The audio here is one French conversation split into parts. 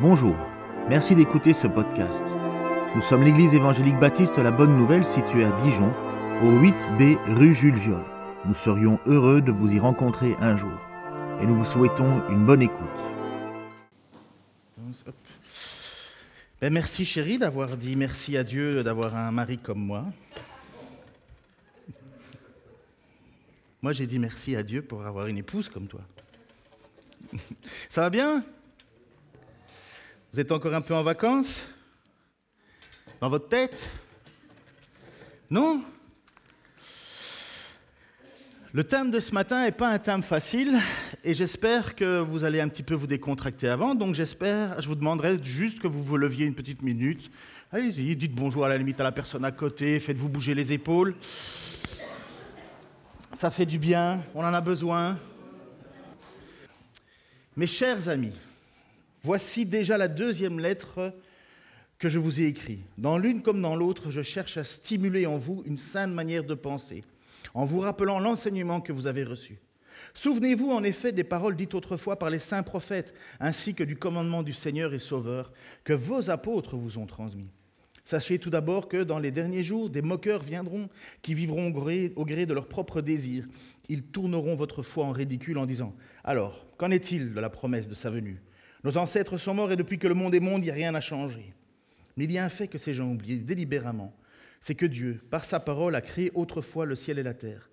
Bonjour, merci d'écouter ce podcast. Nous sommes l'église évangélique baptiste La Bonne Nouvelle située à Dijon, au 8B rue Jules Viol. Nous serions heureux de vous y rencontrer un jour et nous vous souhaitons une bonne écoute. Ben, merci chérie d'avoir dit merci à Dieu d'avoir un mari comme moi. Moi j'ai dit merci à Dieu pour avoir une épouse comme toi. Ça va bien? Vous êtes encore un peu en vacances? Dans votre tête? Non? Le thème de ce matin n'est pas un thème facile et j'espère que vous allez un petit peu vous décontracter avant. Donc j'espère, je vous demanderai juste que vous vous leviez une petite minute. Allez-y, dites bonjour à la limite à la personne à côté, faites-vous bouger les épaules. Ça fait du bien, on en a besoin. Mes chers amis, voici déjà la deuxième lettre que je vous ai écrite. Dans l'une comme dans l'autre, je cherche à stimuler en vous une saine manière de penser, en vous rappelant l'enseignement que vous avez reçu. Souvenez-vous en effet des paroles dites autrefois par les saints prophètes, ainsi que du commandement du Seigneur et Sauveur que vos apôtres vous ont transmis. Sachez tout d'abord que dans les derniers jours, des moqueurs viendront qui vivront au gré, au gré de leurs propres désirs ils tourneront votre foi en ridicule en disant Alors, qu'en est-il de la promesse de sa venue? Nos ancêtres sont morts et depuis que le monde est monde, il n'y a rien à changer. Mais il y a un fait que ces gens oublié délibérément c'est que Dieu, par sa parole, a créé autrefois le ciel et la terre.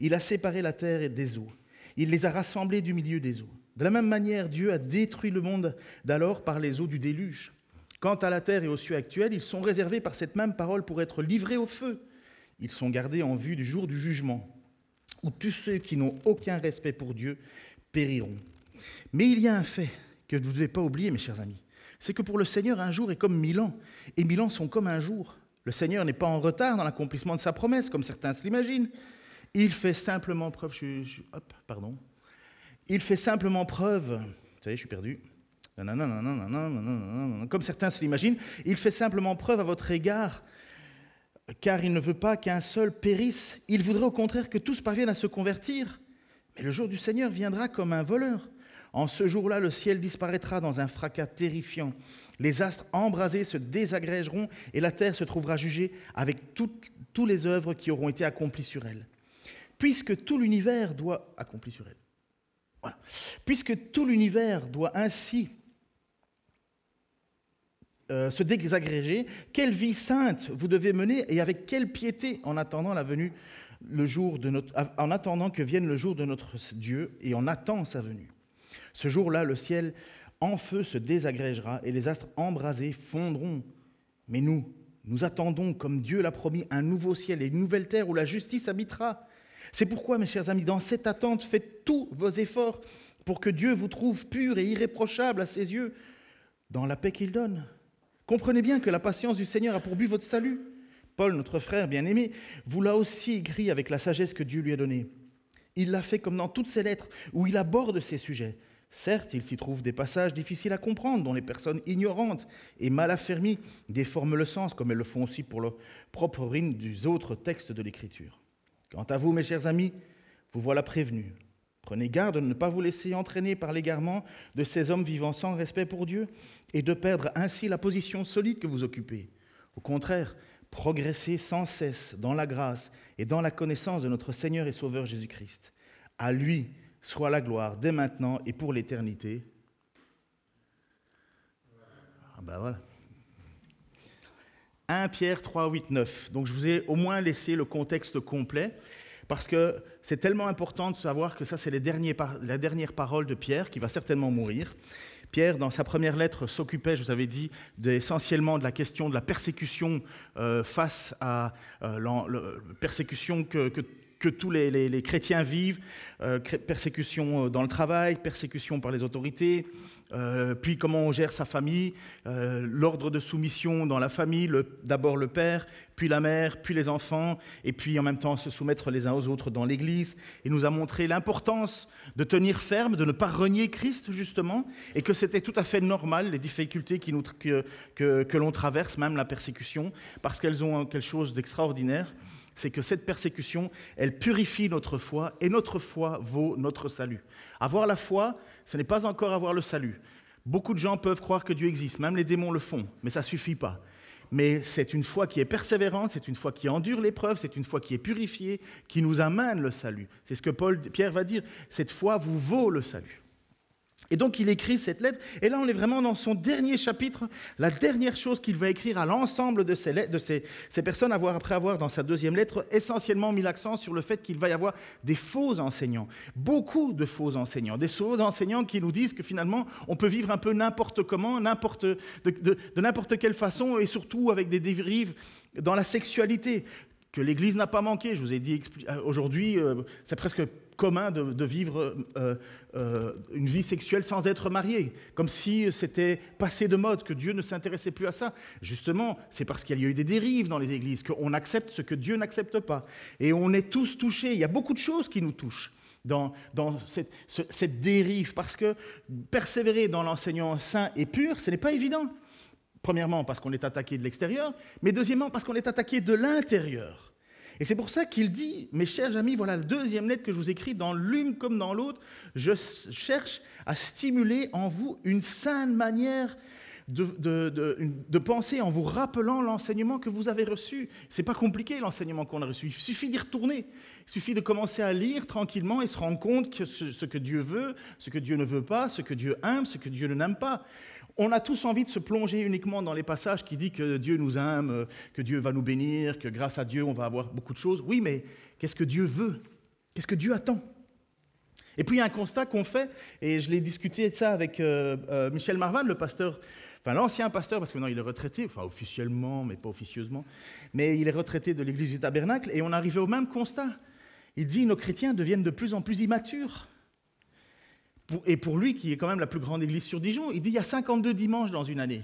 Il a séparé la terre des eaux. Il les a rassemblés du milieu des eaux. De la même manière, Dieu a détruit le monde d'alors par les eaux du déluge. Quant à la terre et aux cieux actuels, ils sont réservés par cette même parole pour être livrés au feu. Ils sont gardés en vue du jour du jugement où tous ceux qui n'ont aucun respect pour Dieu périront. Mais il y a un fait que vous ne devez pas oublier, mes chers amis, c'est que pour le Seigneur, un jour est comme mille ans, et mille ans sont comme un jour. Le Seigneur n'est pas en retard dans l'accomplissement de sa promesse, comme certains se l'imaginent. Il fait simplement preuve. hop, pardon. Il fait simplement preuve. Vous savez, je suis perdu. Comme certains se l'imaginent, il fait simplement preuve à votre égard car il ne veut pas qu'un seul périsse, il voudrait au contraire que tous parviennent à se convertir. Mais le jour du Seigneur viendra comme un voleur. En ce jour-là, le ciel disparaîtra dans un fracas terrifiant. Les astres embrasés se désagrégeront et la terre se trouvera jugée avec toutes, les œuvres qui auront été accomplies sur elle. Puisque tout l'univers doit accomplir sur elle. Puisque tout l'univers doit ainsi euh, se désagréger, quelle vie sainte vous devez mener et avec quelle piété en attendant la venue, le jour de notre, en attendant que vienne le jour de notre Dieu et on attend sa venue. Ce jour-là, le ciel en feu se désagrégera et les astres embrasés fondront. Mais nous, nous attendons, comme Dieu l'a promis, un nouveau ciel et une nouvelle terre où la justice habitera. C'est pourquoi, mes chers amis, dans cette attente, faites tous vos efforts pour que Dieu vous trouve pur et irréprochable à ses yeux, dans la paix qu'il donne. Comprenez bien que la patience du Seigneur a pour but votre salut. Paul, notre frère bien-aimé, vous l'a aussi écrit avec la sagesse que Dieu lui a donnée. Il l'a fait comme dans toutes ses lettres où il aborde ces sujets. Certes, il s'y trouve des passages difficiles à comprendre, dont les personnes ignorantes et mal affermies déforment le sens, comme elles le font aussi pour le propre rime des autres textes de l'Écriture. Quant à vous, mes chers amis, vous voilà prévenus. Prenez garde de ne pas vous laisser entraîner par l'égarement de ces hommes vivant sans respect pour Dieu et de perdre ainsi la position solide que vous occupez. Au contraire, progressez sans cesse dans la grâce et dans la connaissance de notre Seigneur et Sauveur Jésus-Christ. À lui soit la gloire dès maintenant et pour l'éternité. Ah ben voilà. 1 Pierre 3, 8, 9. Donc je vous ai au moins laissé le contexte complet. Parce que c'est tellement important de savoir que ça, c'est la dernière parole de Pierre, qui va certainement mourir. Pierre, dans sa première lettre, s'occupait, je vous avais dit, essentiellement de la question de la persécution euh, face à euh, la persécution que, que tous les, chrétiens vivent, euh, persécution dans le travail, persécution par les autorités, euh, puis comment on gère sa famille, euh, l'ordre de soumission dans la famille, d'abord le père, puis la mère, puis les enfants, et puis en même temps se soumettre les uns aux autres dans l'Église. Il nous a montré l'importance de tenir ferme, de ne pas renier Christ justement, et que c'était tout à fait normal les difficultés que, que, que l'on traverse, même la persécution, parce qu'elles ont quelque chose d'extraordinaire c'est que cette persécution, elle purifie notre foi et notre foi vaut notre salut. Avoir la foi, ce n'est pas encore avoir le salut. Beaucoup de gens peuvent croire que Dieu existe, même les démons le font, mais ça ne suffit pas. Mais c'est une foi qui est persévérante, c'est une foi qui endure l'épreuve, c'est une foi qui est purifiée, qui nous amène le salut. C'est ce que Paul, Pierre va dire. Cette foi vous vaut le salut. Et donc il écrit cette lettre, et là on est vraiment dans son dernier chapitre, la dernière chose qu'il va écrire à l'ensemble de, ces, personnes, après avoir dans sa deuxième lettre essentiellement mis l'accent sur le fait qu'il va y avoir des faux enseignants, beaucoup de faux enseignants, des faux enseignants qui nous disent que finalement on peut vivre un peu n'importe comment, n'importe, de, de n'importe quelle façon, et surtout avec des dérives dans la sexualité. Que l'Église n'a pas manqué. Je vous ai dit euh, aujourd'hui, euh, c'est presque commun de, vivre euh, une vie sexuelle sans être marié, comme si c'était passé de mode, que Dieu ne s'intéressait plus à ça. Justement, c'est parce qu'il y a eu des dérives dans les églises qu'on accepte ce que Dieu n'accepte pas. Et on est tous touchés. Il y a beaucoup de choses qui nous touchent dans, cette, cette dérive, parce que persévérer dans l'enseignement saint et pur, ce n'est pas évident. Premièrement, parce qu'on est attaqué de l'extérieur, mais deuxièmement, parce qu'on est attaqué de l'intérieur. Et c'est pour ça qu'il dit, mes chers amis, voilà la deuxième lettre que je vous écris, dans l'une comme dans l'autre, je cherche à stimuler en vous une saine manière de, penser en vous rappelant l'enseignement que vous avez reçu. C'est pas compliqué l'enseignement qu'on a reçu. Il suffit d'y retourner. Il suffit de commencer à lire tranquillement et se rendre compte que ce, ce que Dieu veut, ce que Dieu ne veut pas, ce que Dieu aime, ce que Dieu n'aime pas. On a tous envie de se plonger uniquement dans les passages qui disent que Dieu nous aime, que Dieu va nous bénir, que grâce à Dieu on va avoir beaucoup de choses. Oui, mais qu'est-ce que Dieu veut? Qu'est-ce que Dieu attend? Et puis il y a un constat qu'on fait, et je l'ai discuté de ça avec euh, euh, Michel Marvan, le pasteur, enfin l'ancien pasteur, parce que maintenant il est retraité, enfin officiellement, mais pas officieusement, mais il est retraité de l'église du tabernacle, et on arrivait au même constat. Il dit nos chrétiens deviennent de plus en plus immatures et pour lui, qui est quand même la plus grande église sur Dijon, il dit il y a 52 dimanches dans une année.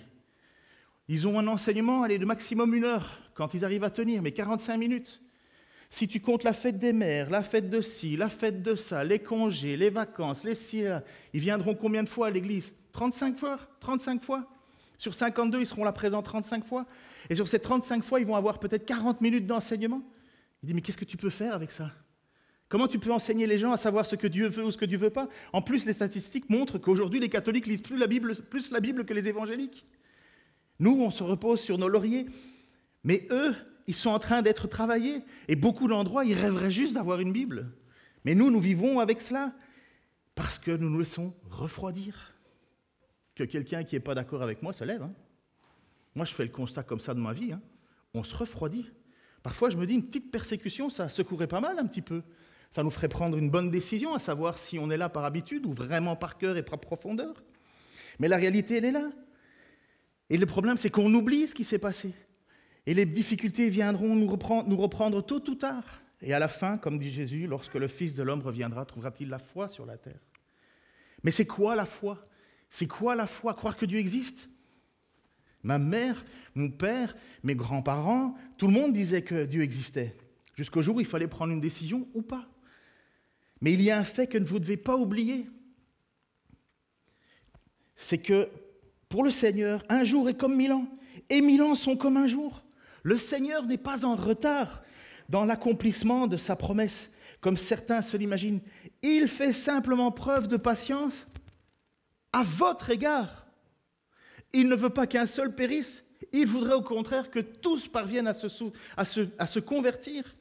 Ils ont un enseignement, allez, de maximum une heure, quand ils arrivent à tenir, mais 45 minutes. Si tu comptes la fête des mères, la fête de ci, la fête de ça, les congés, les vacances, les ci, ils viendront combien de fois à l'église? 35 fois 35 fois Sur 52, ils seront là présents 35 fois. Et sur ces 35 fois, ils vont avoir peut-être 40 minutes d'enseignement. Il dit, mais qu'est-ce que tu peux faire avec ça? Comment tu peux enseigner les gens à savoir ce que Dieu veut ou ce que Dieu veut pas? En plus, les statistiques montrent qu'aujourd'hui, les catholiques lisent plus la, Bible, plus la Bible que les évangéliques. Nous, on se repose sur nos lauriers. Mais eux, ils sont en train d'être travaillés. Et beaucoup d'endroits, ils rêveraient juste d'avoir une Bible. Mais nous, nous vivons avec cela parce que nous nous laissons refroidir. Que quelqu'un qui n'est pas d'accord avec moi se lève. Hein. Moi, je fais le constat comme ça de ma vie. Hein. On se refroidit. Parfois, je me dis, une petite persécution, ça secourait pas mal un petit peu. Ça nous ferait prendre une bonne décision, à savoir si on est là par habitude ou vraiment par cœur et par profondeur. Mais la réalité, elle est là. Et le problème, c'est qu'on oublie ce qui s'est passé. Et les difficultés viendront nous reprendre, tôt ou tard. Et à la fin, comme dit Jésus, lorsque le Fils de l'homme reviendra, trouvera-t-il la foi sur la terre? Mais c'est quoi la foi? C'est quoi la foi? Croire que Dieu existe? Ma mère, mon père, mes grands-parents, tout le monde disait que Dieu existait. Jusqu'au jour où il fallait prendre une décision ou pas. Mais il y a un fait que vous ne devez pas oublier. C'est que pour le Seigneur, un jour est comme mille ans, et mille ans sont comme un jour. Le Seigneur n'est pas en retard dans l'accomplissement de sa promesse, comme certains se l'imaginent. Il fait simplement preuve de patience à votre égard. Il ne veut pas qu'un seul périsse, il voudrait au contraire que tous parviennent à se, à à se convertir.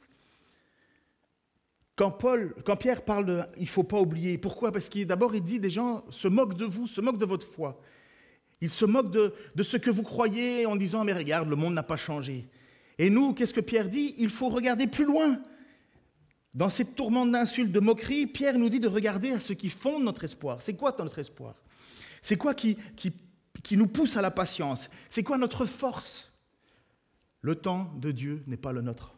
Quand, Pierre parle de il ne faut pas oublier, pourquoi? Parce qu'il d'abord il dit des gens se moquent de vous, se moquent de votre foi. Ils se moquent de, ce que vous croyez en disant mais regarde, le monde n'a pas changé. Et nous, qu'est-ce que Pierre dit? Il faut regarder plus loin. Dans cette tourmente d'insultes, de moqueries, Pierre nous dit de regarder à ce qui fonde notre espoir. C'est quoi notre espoir? C'est quoi qui, qui, qui nous pousse à la patience? C'est quoi notre force? Le temps de Dieu n'est pas le nôtre.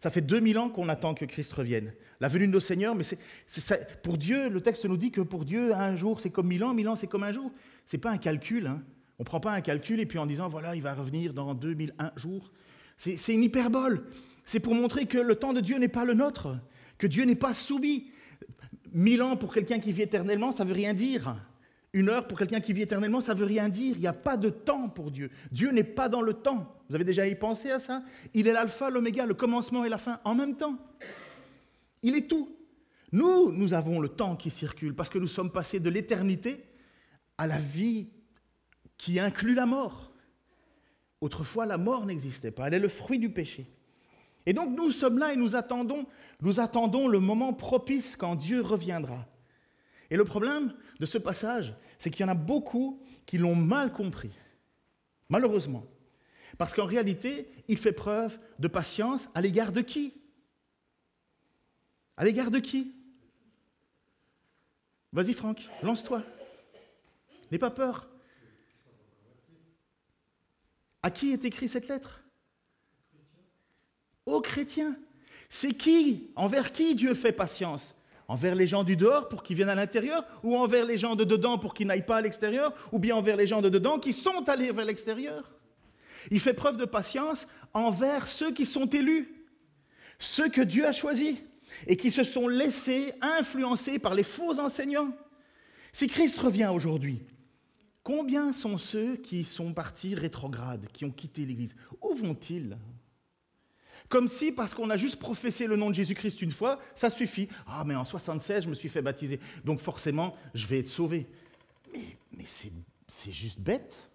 Ça fait 2000 ans qu'on attend que Christ revienne. La venue de nos seigneurs, mais c'est, pour Dieu, le texte nous dit que pour Dieu, un jour, c'est comme mille ans, mille ans, c'est comme un jour. Ce n'est pas un calcul. Hein. On ne prend pas un calcul et puis en disant, voilà, il va revenir dans 2001 jours. C'est, une hyperbole. C'est pour montrer que le temps de Dieu n'est pas le nôtre, que Dieu n'est pas soumis. Mille ans pour quelqu'un qui vit éternellement, ça ne veut rien dire. Une heure pour quelqu'un qui vit éternellement, ça ne veut rien dire. Il n'y a pas de temps pour Dieu. Dieu n'est pas dans le temps. Vous avez déjà y pensé à ça? Il est l'alpha, l'oméga, le commencement et la fin en même temps. Il est tout. Nous, nous avons le temps qui circule parce que nous sommes passés de l'éternité à la vie qui inclut la mort. Autrefois, la mort n'existait pas, elle est le fruit du péché. Et donc nous sommes là et nous attendons, nous attendons le moment propice quand Dieu reviendra. Et le problème de ce passage, c'est qu'il y en a beaucoup qui l'ont mal compris, malheureusement. Parce qu'en réalité, il fait preuve de patience à l'égard de qui? À l'égard de qui? Vas-y Franck, lance-toi. N'aie pas peur. À qui est écrite cette lettre? Aux chrétiens. C'est qui Envers qui Dieu fait patience? Envers les gens du dehors pour qu'ils viennent à l'intérieur Ou envers les gens de dedans pour qu'ils n'aillent pas à l'extérieur Ou bien envers les gens de dedans qui sont allés vers l'extérieur. Il fait preuve de patience envers ceux qui sont élus, ceux que Dieu a choisis et qui se sont laissés influencer par les faux enseignants. Si Christ revient aujourd'hui, combien sont ceux qui sont partis rétrogrades, qui ont quitté l'Église? Où vont-ils? Comme si, parce qu'on a juste professé le nom de Jésus-Christ une fois, ça suffit. Ah, mais en 76, je me suis fait baptiser, donc forcément, je vais être sauvé. Mais, c'est juste bête.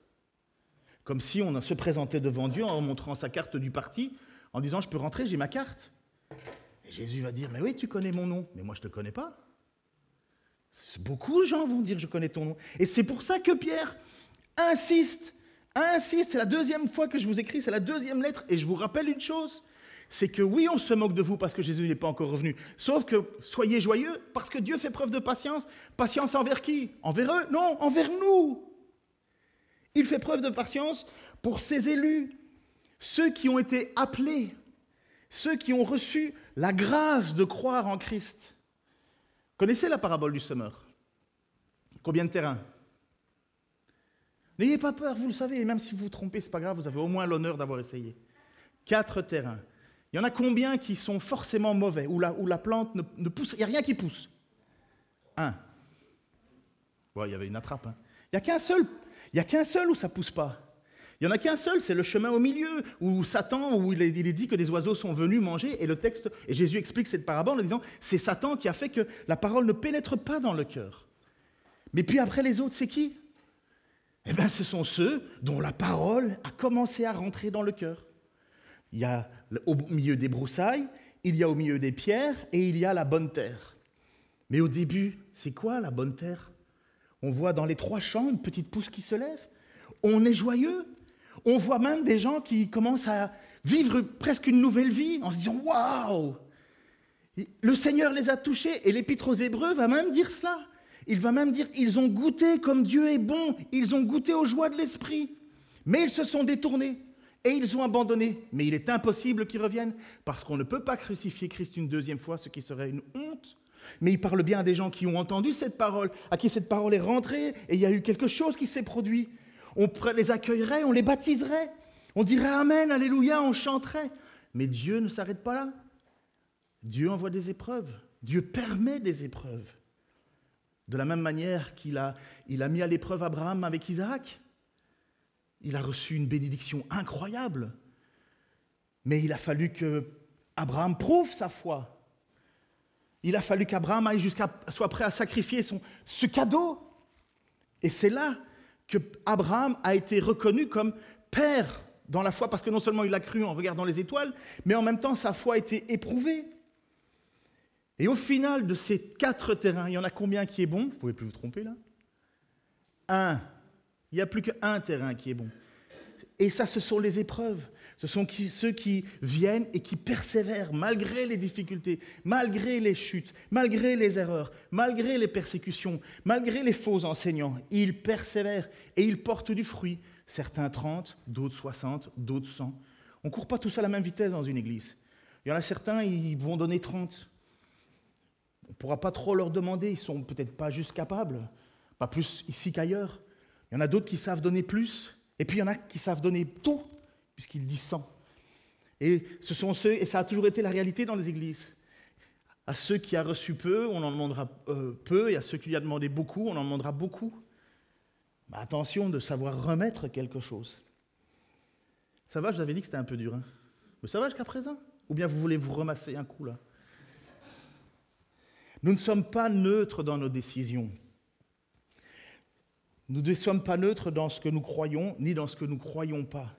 Comme si on se présentait devant Dieu en montrant sa carte du parti, en disant, je peux rentrer, j'ai ma carte. Jésus va dire, mais oui, tu connais mon nom, mais moi je ne te connais pas. Beaucoup de gens vont dire, je connais ton nom. Et c'est pour ça que Pierre insiste, insiste, c'est la deuxième fois que je vous écris, c'est la deuxième lettre, et je vous rappelle une chose, c'est que oui, on se moque de vous parce que Jésus n'est pas encore revenu, sauf que soyez joyeux parce que Dieu fait preuve de patience. Patience envers qui? Envers eux? Non, envers nous. Il fait preuve de patience pour ses élus, ceux qui ont été appelés, ceux qui ont reçu la grâce de croire en Christ. Connaissez la parabole du semeur Combien de terrains? N'ayez pas peur, vous le savez, même si vous vous trompez, ce n'est pas grave, vous avez au moins l'honneur d'avoir essayé. Quatre terrains. Il y en a combien qui sont forcément mauvais, où la, la plante ne, pousse, il n'y a rien qui pousse Un. il y avait une attrape. Hein. Il n'y a qu'un seul. Il n'y a qu'un seul où ça pousse pas. Il n'y en a qu'un seul, c'est le chemin au milieu, où Satan, où il est, dit que des oiseaux sont venus manger, et le texte, et Jésus explique cette parabole en disant, c'est Satan qui a fait que la parole ne pénètre pas dans le cœur. Mais puis après les autres, c'est qui? Eh bien, ce sont ceux dont la parole a commencé à rentrer dans le cœur. Il y a au milieu des broussailles, il y a au milieu des pierres, et il y a la bonne terre. Mais au début, c'est quoi la bonne terre? On voit dans les trois champs une petite pousse qui se lève. On est joyeux, on voit même des gens qui commencent à vivre presque une nouvelle vie en se disant Waouh Le Seigneur les a touchés. Et l'Épître aux Hébreux va même dire cela. Il va même dire Ils ont goûté comme Dieu est bon. Ils ont goûté aux joies de l'esprit. Mais ils se sont détournés et ils ont abandonné. Mais il est impossible qu'ils reviennent parce qu'on ne peut pas crucifier Christ une deuxième fois, ce qui serait une honte. Mais il parle bien à des gens qui ont entendu cette parole, à qui cette parole est rentrée, et il y a eu quelque chose qui s'est produit on les accueillerait, on les baptiserait, on dirait Amen, Alléluia, on chanterait. Mais Dieu ne s'arrête pas là. Dieu envoie des épreuves. Dieu permet des épreuves. De la même manière qu'il a, a mis à l'épreuve Abraham avec Isaac. Il a reçu une bénédiction incroyable. Mais il a fallu que Abraham prouve sa foi. Il a fallu qu'Abraham aille jusqu'à soit prêt à sacrifier son, ce cadeau. Et c'est là que Abraham a été reconnu comme père dans la foi, parce que non seulement il a cru en regardant les étoiles, mais en même temps sa foi a été éprouvée. Et au final de ces quatre terrains, il y en a combien qui est bon? Vous pouvez plus vous tromper là Un. Il n'y a plus qu'un terrain qui est bon. Et ça, ce sont les épreuves. Ce sont ceux qui viennent et qui persévèrent malgré les difficultés, malgré les chutes, malgré les erreurs, malgré les persécutions, malgré les faux enseignants. Ils persévèrent et ils portent du fruit. Certains 30, d'autres 60, d'autres 100. On ne court pas tous à la même vitesse dans une église. Il y en a certains, ils vont donner 30. On ne pourra pas trop leur demander, ils ne sont peut-être pas juste capables, pas plus ici qu'ailleurs. Il y en a d'autres qui savent donner plus, et puis il y en a qui savent donner tout puisqu'il dit 100. Et ce sont ceux, et ça a toujours été la réalité dans les églises. À ceux qui a reçu peu, on en demandera euh, peu, et à ceux qui lui a demandé beaucoup, on en demandera beaucoup. Mais attention de savoir remettre quelque chose. Ça va, je vous avais dit que c'était un peu dur. Hein Mais ça va jusqu'à présent? Ou bien vous voulez vous remasser un coup là? Nous ne sommes pas neutres dans nos décisions. Nous ne sommes pas neutres dans ce que nous croyons, ni dans ce que nous ne croyons pas.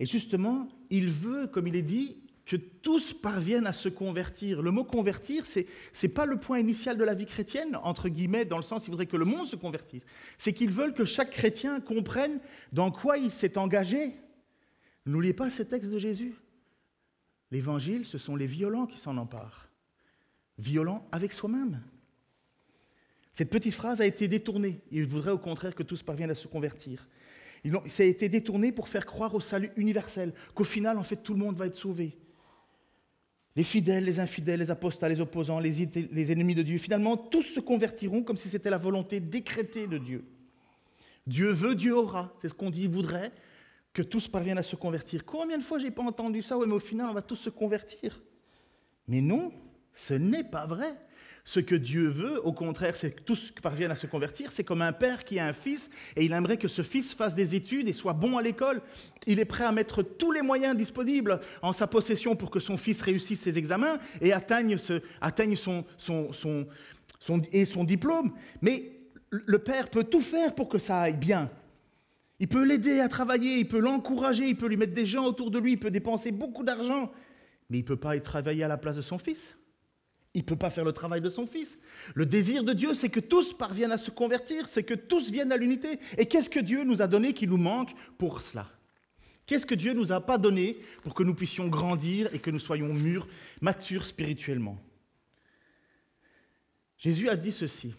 Et justement, il veut, comme il est dit, que tous parviennent à se convertir. Le mot convertir, ce n'est pas le point initial de la vie chrétienne, entre guillemets, dans le sens il voudrait que le monde se convertisse. C'est qu'ils veulent que chaque chrétien comprenne dans quoi il s'est engagé. N'oubliez pas ce texte de Jésus. L'évangile, ce sont les violents qui s'en emparent. Violents avec soi-même. Cette petite phrase a été détournée. Il voudrait au contraire que tous parviennent à se convertir. Ça a été détourné pour faire croire au salut universel, qu'au final, en fait, tout le monde va être sauvé. Les fidèles, les infidèles, les apostats, les opposants, les, les ennemis de Dieu, finalement, tous se convertiront comme si c'était la volonté décrétée de Dieu. Dieu veut, Dieu aura. C'est ce qu'on dit, il voudrait que tous parviennent à se convertir. Combien de fois j'ai pas entendu ça? Oui, mais au final, on va tous se convertir. Mais non, ce n'est pas vrai. Ce que Dieu veut, au contraire, c'est que tous parviennent à se convertir. C'est comme un père qui a un fils et il aimerait que ce fils fasse des études et soit bon à l'école. Il est prêt à mettre tous les moyens disponibles en sa possession pour que son fils réussisse ses examens et atteigne, son, son diplôme. Mais le père peut tout faire pour que ça aille bien. Il peut l'aider à travailler, il peut l'encourager, il peut lui mettre des gens autour de lui, il peut dépenser beaucoup d'argent, mais il ne peut pas y travailler à la place de son fils. Il ne peut pas faire le travail de son fils. Le désir de Dieu, c'est que tous parviennent à se convertir, c'est que tous viennent à l'unité. Et qu'est-ce que Dieu nous a donné qui nous manque pour cela? Qu'est-ce que Dieu nous a pas donné pour que nous puissions grandir et que nous soyons mûrs, matures spirituellement? Jésus a dit ceci.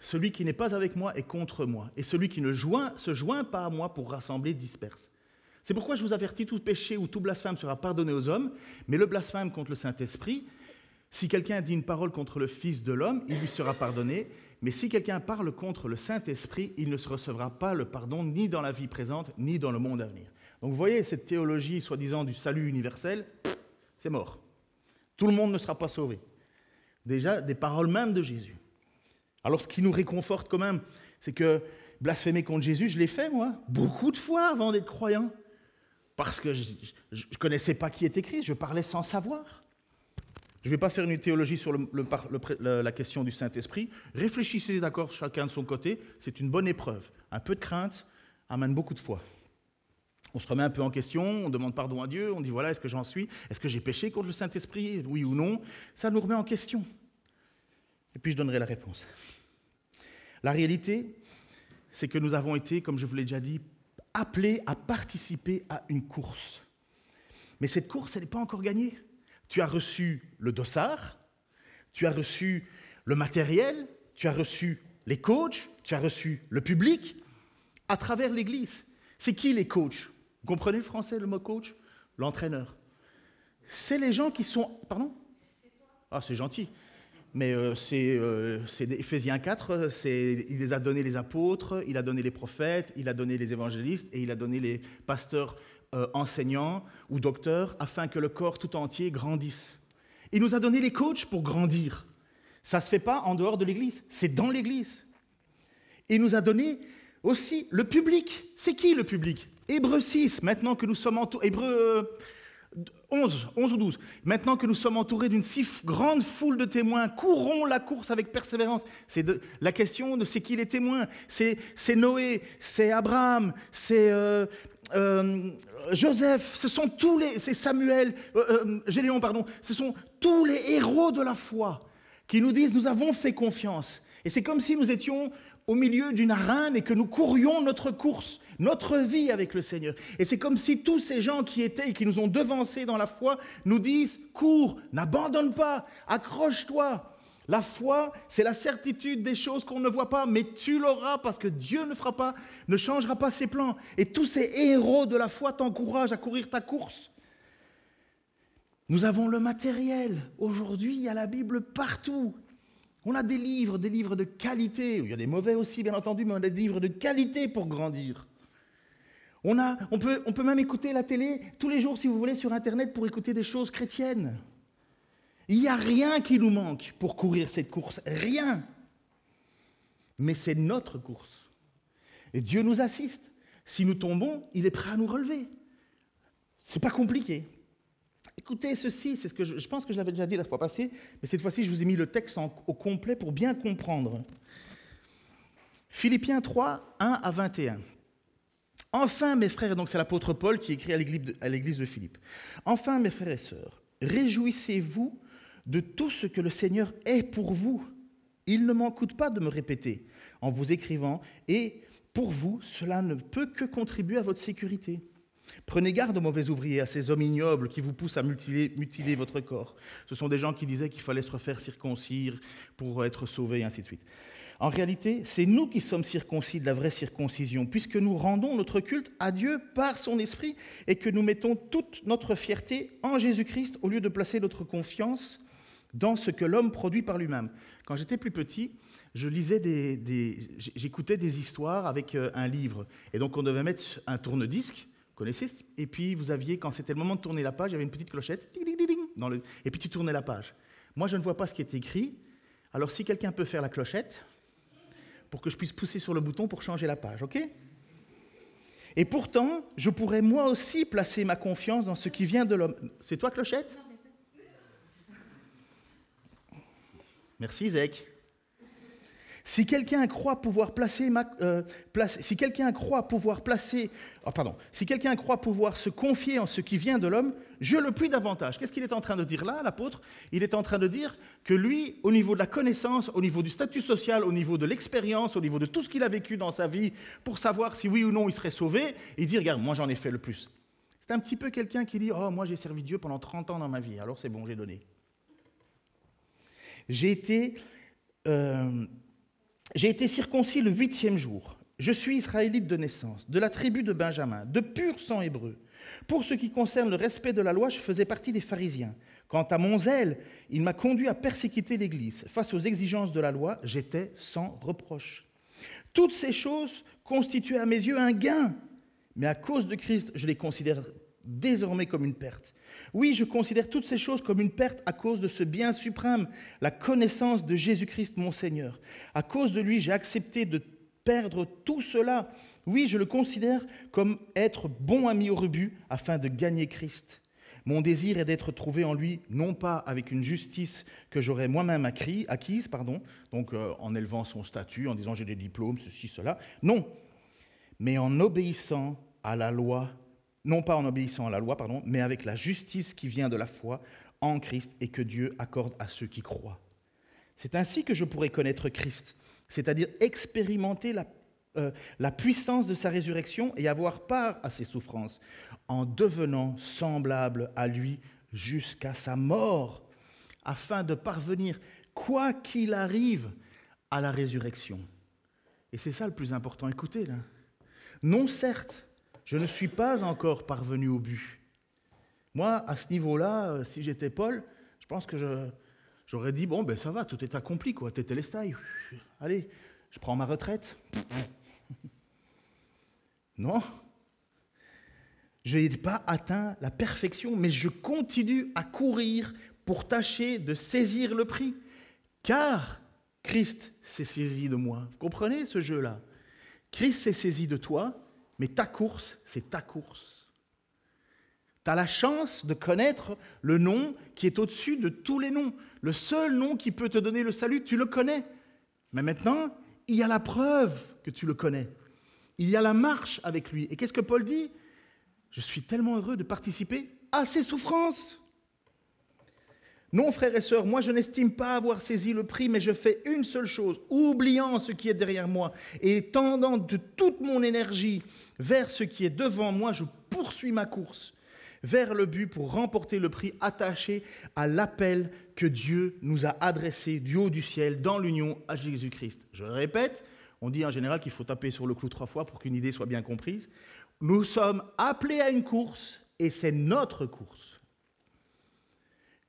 Celui qui n'est pas avec moi est contre moi, et celui qui ne se joint pas à moi pour rassembler disperse. C'est pourquoi je vous avertis, tout péché ou tout blasphème sera pardonné aux hommes, mais le blasphème contre le Saint-Esprit, si quelqu'un dit une parole contre le Fils de l'homme, il lui sera pardonné, mais si quelqu'un parle contre le Saint-Esprit, il ne se recevra pas le pardon ni dans la vie présente, ni dans le monde à venir. Donc vous voyez, cette théologie soi-disant du salut universel, c'est mort. Tout le monde ne sera pas sauvé. Déjà, des paroles même de Jésus. Alors ce qui nous réconforte quand même, c'est que blasphémer contre Jésus, je l'ai fait moi, beaucoup de fois avant d'être croyant. Parce que je ne connaissais pas qui était Christ, je parlais sans savoir. Je ne vais pas faire une théologie sur la question du Saint-Esprit. Réfléchissez d'accord chacun de son côté. C'est une bonne épreuve. Un peu de crainte amène beaucoup de foi. On se remet un peu en question, on demande pardon à Dieu, on dit voilà, est-ce que j'en suis? Est-ce que j'ai péché contre le Saint-Esprit? Oui ou non? Ça nous remet en question. Et puis je donnerai la réponse. La réalité, c'est que nous avons été, comme je vous l'ai déjà dit, appelés à participer à une course. Mais cette course, elle n'est pas encore gagnée. Tu as reçu le dossard, tu as reçu le matériel, tu as reçu les coachs, tu as reçu le public à travers l'Église. C'est qui les coachs? Vous comprenez le français, le mot coach? L'entraîneur. C'est les gens qui sont... Pardon? Ah, c'est gentil. Mais euh, c'est euh, Éphésiens 4, il les a donné les apôtres, il a donné les prophètes, il a donné les évangélistes et il a donné les pasteurs euh, enseignants ou docteurs afin que le corps tout entier grandisse. Il nous a donné les coachs pour grandir. Ça ne se fait pas en dehors de l'Église, c'est dans l'Église. Il nous a donné aussi le public. C'est qui le public? Hébreu 6, maintenant que nous sommes entourés. Hébreu 11, 11 ou 12. Maintenant que nous sommes entourés d'une si grande foule de témoins, courons la course avec persévérance. C'est la question de c'est qui les témoins? C'est Noé, c'est Abraham, c'est euh, euh, Joseph, ce sont tous les, c'est Samuel, euh, Gédéon, pardon, ce sont tous les héros de la foi qui nous disent nous avons fait confiance. Et c'est comme si nous étions au milieu d'une arène et que nous courions notre course, notre vie avec le Seigneur. Et c'est comme si tous ces gens qui étaient et qui nous ont devancés dans la foi nous disent, cours, n'abandonne pas, accroche-toi. La foi, c'est la certitude des choses qu'on ne voit pas, mais tu l'auras parce que Dieu ne fera pas, ne changera pas ses plans. Et tous ces héros de la foi t'encouragent à courir ta course. Nous avons le matériel. Aujourd'hui, il y a la Bible partout. On a des livres, des livres de qualité. Il y a des mauvais aussi, bien entendu, mais on a des livres de qualité pour grandir. On, peut même écouter la télé tous les jours, si vous voulez, sur Internet pour écouter des choses chrétiennes. Il n'y a rien qui nous manque pour courir cette course. Rien. Mais c'est notre course. Et Dieu nous assiste. Si nous tombons, il est prêt à nous relever. C'est pas compliqué. Écoutez ceci, c'est ce que je, pense que je l'avais déjà dit la fois passée, mais cette fois-ci, je vous ai mis le texte au complet pour bien comprendre. Philippiens 3, 1 à 21. Enfin, mes frères, donc c'est l'apôtre Paul qui écrit à l'église de Philippe. Enfin, mes frères et sœurs, réjouissez-vous de tout ce que le Seigneur est pour vous. Il ne m'en coûte pas de me répéter en vous écrivant, et pour vous, cela ne peut que contribuer à votre sécurité. Prenez garde aux mauvais ouvriers, à ces hommes ignobles qui vous poussent à mutiler, votre corps. Ce sont des gens qui disaient qu'il fallait se refaire circoncire pour être sauvé, et ainsi de suite. En réalité, c'est nous qui sommes circoncis de la vraie circoncision, puisque nous rendons notre culte à Dieu par son esprit et que nous mettons toute notre fierté en Jésus-Christ au lieu de placer notre confiance dans ce que l'homme produit par lui-même. Quand j'étais plus petit, j'écoutais des histoires avec euh, un livre, et donc on devait mettre un tourne-disque, vous connaissez, et puis vous aviez, quand c'était le moment de tourner la page, il y avait une petite clochette, dans le, et puis tu tournais la page. Moi, je ne vois pas ce qui est écrit, alors si quelqu'un peut faire la clochette, pour que je puisse pousser sur le bouton pour changer la page, ok? Et pourtant, je pourrais moi aussi placer ma confiance dans ce qui vient de l'homme. C'est toi, Clochette? Merci, Zek. Si quelqu'un croit pouvoir placer, euh, si quelqu'un croit pouvoir placer, oh, pardon, si quelqu'un croit pouvoir se confier en ce qui vient de l'homme, je le puis davantage. Qu'est-ce qu'il est en train de dire là, l'apôtre? Il est en train de dire que lui, au niveau de la connaissance, au niveau du statut social, au niveau de l'expérience, au niveau de tout ce qu'il a vécu dans sa vie, pour savoir si oui ou non il serait sauvé, il dit regarde, moi j'en ai fait le plus. C'est un petit peu quelqu'un qui dit oh moi j'ai servi Dieu pendant 30 ans dans ma vie, alors c'est bon, j'ai donné. J'ai été euh, été circoncis le huitième jour. Je suis israélite de naissance, de la tribu de Benjamin, de pur sang hébreu. Pour ce qui concerne le respect de la loi, je faisais partie des pharisiens. Quant à mon zèle, il m'a conduit à persécuter l'Église. Face aux exigences de la loi, j'étais sans reproche. Toutes ces choses constituaient à mes yeux un gain, mais à cause de Christ, je les considère désormais comme une perte. Oui, je considère toutes ces choses comme une perte à cause de ce bien suprême, la connaissance de Jésus-Christ mon Seigneur. À cause de lui, j'ai accepté de perdre tout cela. Oui, je le considère comme être bon ami au rebut afin de gagner Christ. Mon désir est d'être trouvé en lui, non pas avec une justice que j'aurais moi-même acquise, pardon, donc euh, en élevant son statut, en disant j'ai des diplômes, ceci, cela, non, mais en obéissant à la loi non pas en obéissant à la loi, pardon, mais avec la justice qui vient de la foi en Christ et que Dieu accorde à ceux qui croient. C'est ainsi que je pourrais connaître Christ, c'est-à-dire expérimenter la, euh, la, puissance de sa résurrection et avoir part à ses souffrances, en devenant semblable à lui jusqu'à sa mort, afin de parvenir, quoi qu'il arrive, à la résurrection. Et c'est ça le plus important. Écoutez. Non, certes, je ne suis pas encore parvenu au but. Moi, à ce niveau-là, euh, si j'étais Paul, je pense que j'aurais dit, bon, ben ça va, tout est accompli, quoi, tétélestai. Allez, je prends ma retraite. non. Je n'ai pas atteint la perfection, mais je continue à courir pour tâcher de saisir le prix. Car Christ s'est saisi de moi. Vous comprenez ce jeu-là? Christ s'est saisi de toi, mais ta course, c'est ta course. Tu as la chance de connaître le nom qui est au-dessus de tous les noms. Le seul nom qui peut te donner le salut, tu le connais. Mais maintenant, il y a la preuve que tu le connais. Il y a la marche avec lui. Et qu'est-ce que Paul dit? Je suis tellement heureux de participer à ses souffrances. Non, frères et sœurs, moi je n'estime pas avoir saisi le prix, mais je fais une seule chose, oubliant ce qui est derrière moi et tendant de toute mon énergie vers ce qui est devant moi, je poursuis ma course vers le but pour remporter le prix attaché à l'appel que Dieu nous a adressé du haut du ciel dans l'union à Jésus-Christ. Je répète, on dit en général qu'il faut taper sur le clou trois fois pour qu'une idée soit bien comprise. Nous sommes appelés à une course et c'est notre course.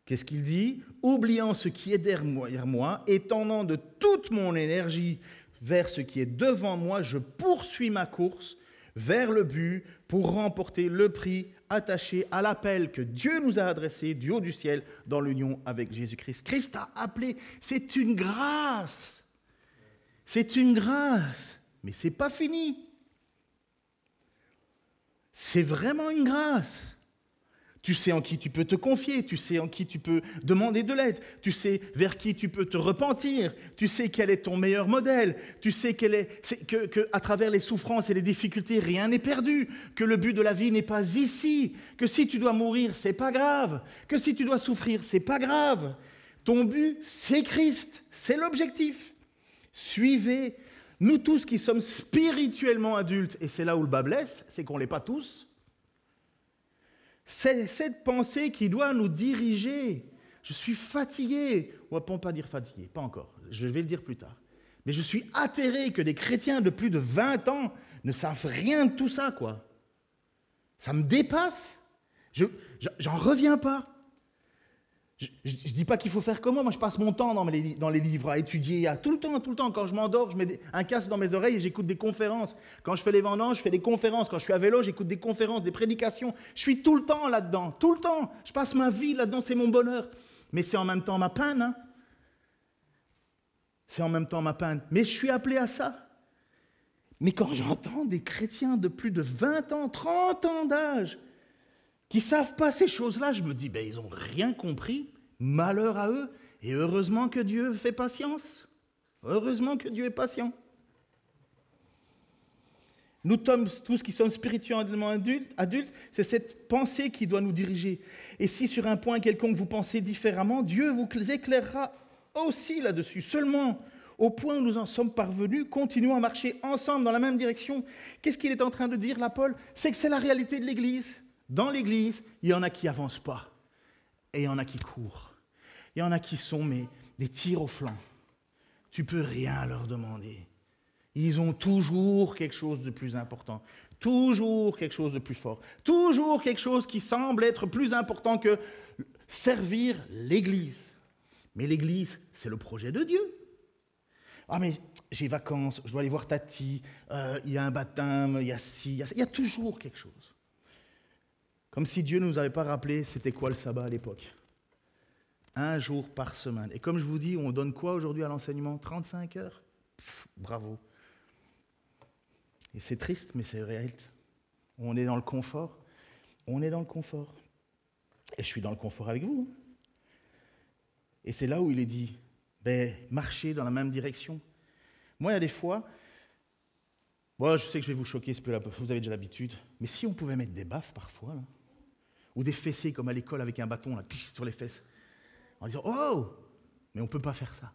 Qu'est-ce qu'il dit Oubliant ce qui est derrière moi et tendant de toute mon énergie vers ce qui est devant moi, je poursuis ma course vers le but pour remporter le prix attaché à l'appel que Dieu nous a adressé du haut du ciel dans l'union avec Jésus-Christ. Christ a appelé, c'est une grâce. C'est une grâce, mais c'est pas fini. C'est vraiment une grâce. Tu sais en qui tu peux te confier, tu sais en qui tu peux demander de l'aide, tu sais vers qui tu peux te repentir, tu sais quel est ton meilleur modèle, tu sais est, que, que à travers les souffrances et les difficultés, rien n'est perdu, que le but de la vie n'est pas ici, que si tu dois mourir, c'est pas grave, que si tu dois souffrir, c'est pas grave. Ton but, c'est Christ, c'est l'objectif. Suivez nous tous qui sommes spirituellement adultes, et c'est là où le bas blesse, c'est qu'on ne l'est pas tous, c'est cette pensée qui doit nous diriger. Je suis fatigué. On ne pas dire fatigué, pas encore. Je vais le dire plus tard. Mais je suis atterré que des chrétiens de plus de 20 ans ne savent rien de tout ça, quoi. Ça me dépasse. Je j'en reviens pas. Je ne dis pas qu'il faut faire comme moi. Moi, je passe mon temps dans les, livres à étudier. À, tout le temps, tout le temps. Quand je m'endors, je mets un casque dans mes oreilles et j'écoute des conférences. Quand je fais les vendanges, je fais des conférences. Quand je suis à vélo, j'écoute des conférences, des prédications. Je suis tout le temps là-dedans. Tout le temps. Je passe ma vie là-dedans. C'est mon bonheur. Mais c'est en même temps ma peine. Hein. C'est en même temps ma peine. Mais je suis appelé à ça. Mais quand j'entends des chrétiens de plus de 20 ans, 30 ans d'âge, qui savent pas ces choses-là, je me dis, ben, ils n'ont rien compris. Malheur à eux. Et heureusement que Dieu fait patience. Heureusement que Dieu est patient. Nous tous qui sommes spirituellement adultes c'est cette pensée qui doit nous diriger. Et si sur un point quelconque vous pensez différemment, Dieu vous éclairera aussi là-dessus. Seulement, au point où nous en sommes parvenus, continuons à marcher ensemble dans la même direction. Qu'est-ce qu'il est en train de dire là, Paul C'est que c'est la réalité de l'Église. Dans l'Église, il y en a qui avancent pas et il y en a qui courent. Il y en a qui sont mais, des tirs au flanc. Tu peux rien leur demander. Ils ont toujours quelque chose de plus important, toujours quelque chose de plus fort, toujours quelque chose qui semble être plus important que servir l'Église. Mais l'Église, c'est le projet de Dieu. Ah mais j'ai vacances, je dois aller voir Tati, euh, il y a un baptême, il y a ci, il y a, il y a toujours quelque chose. Comme si Dieu ne nous avait pas rappelé c'était quoi le sabbat à l'époque. Un jour par semaine. Et comme je vous dis, on donne quoi aujourd'hui à l'enseignement? 35 heures? Bravo. Et c'est triste, mais c'est réel. On est dans le confort. On est dans le confort. Et je suis dans le confort avec vous. Et c'est là où il est dit, ben, marchez dans la même direction. Moi, il y a des fois, je sais que je vais vous choquer, vous avez déjà l'habitude, mais si on pouvait mettre des baffes parfois, là, ou des fessées comme à l'école avec un bâton là, sur les fesses, en disant Oh Mais on ne peut pas faire ça.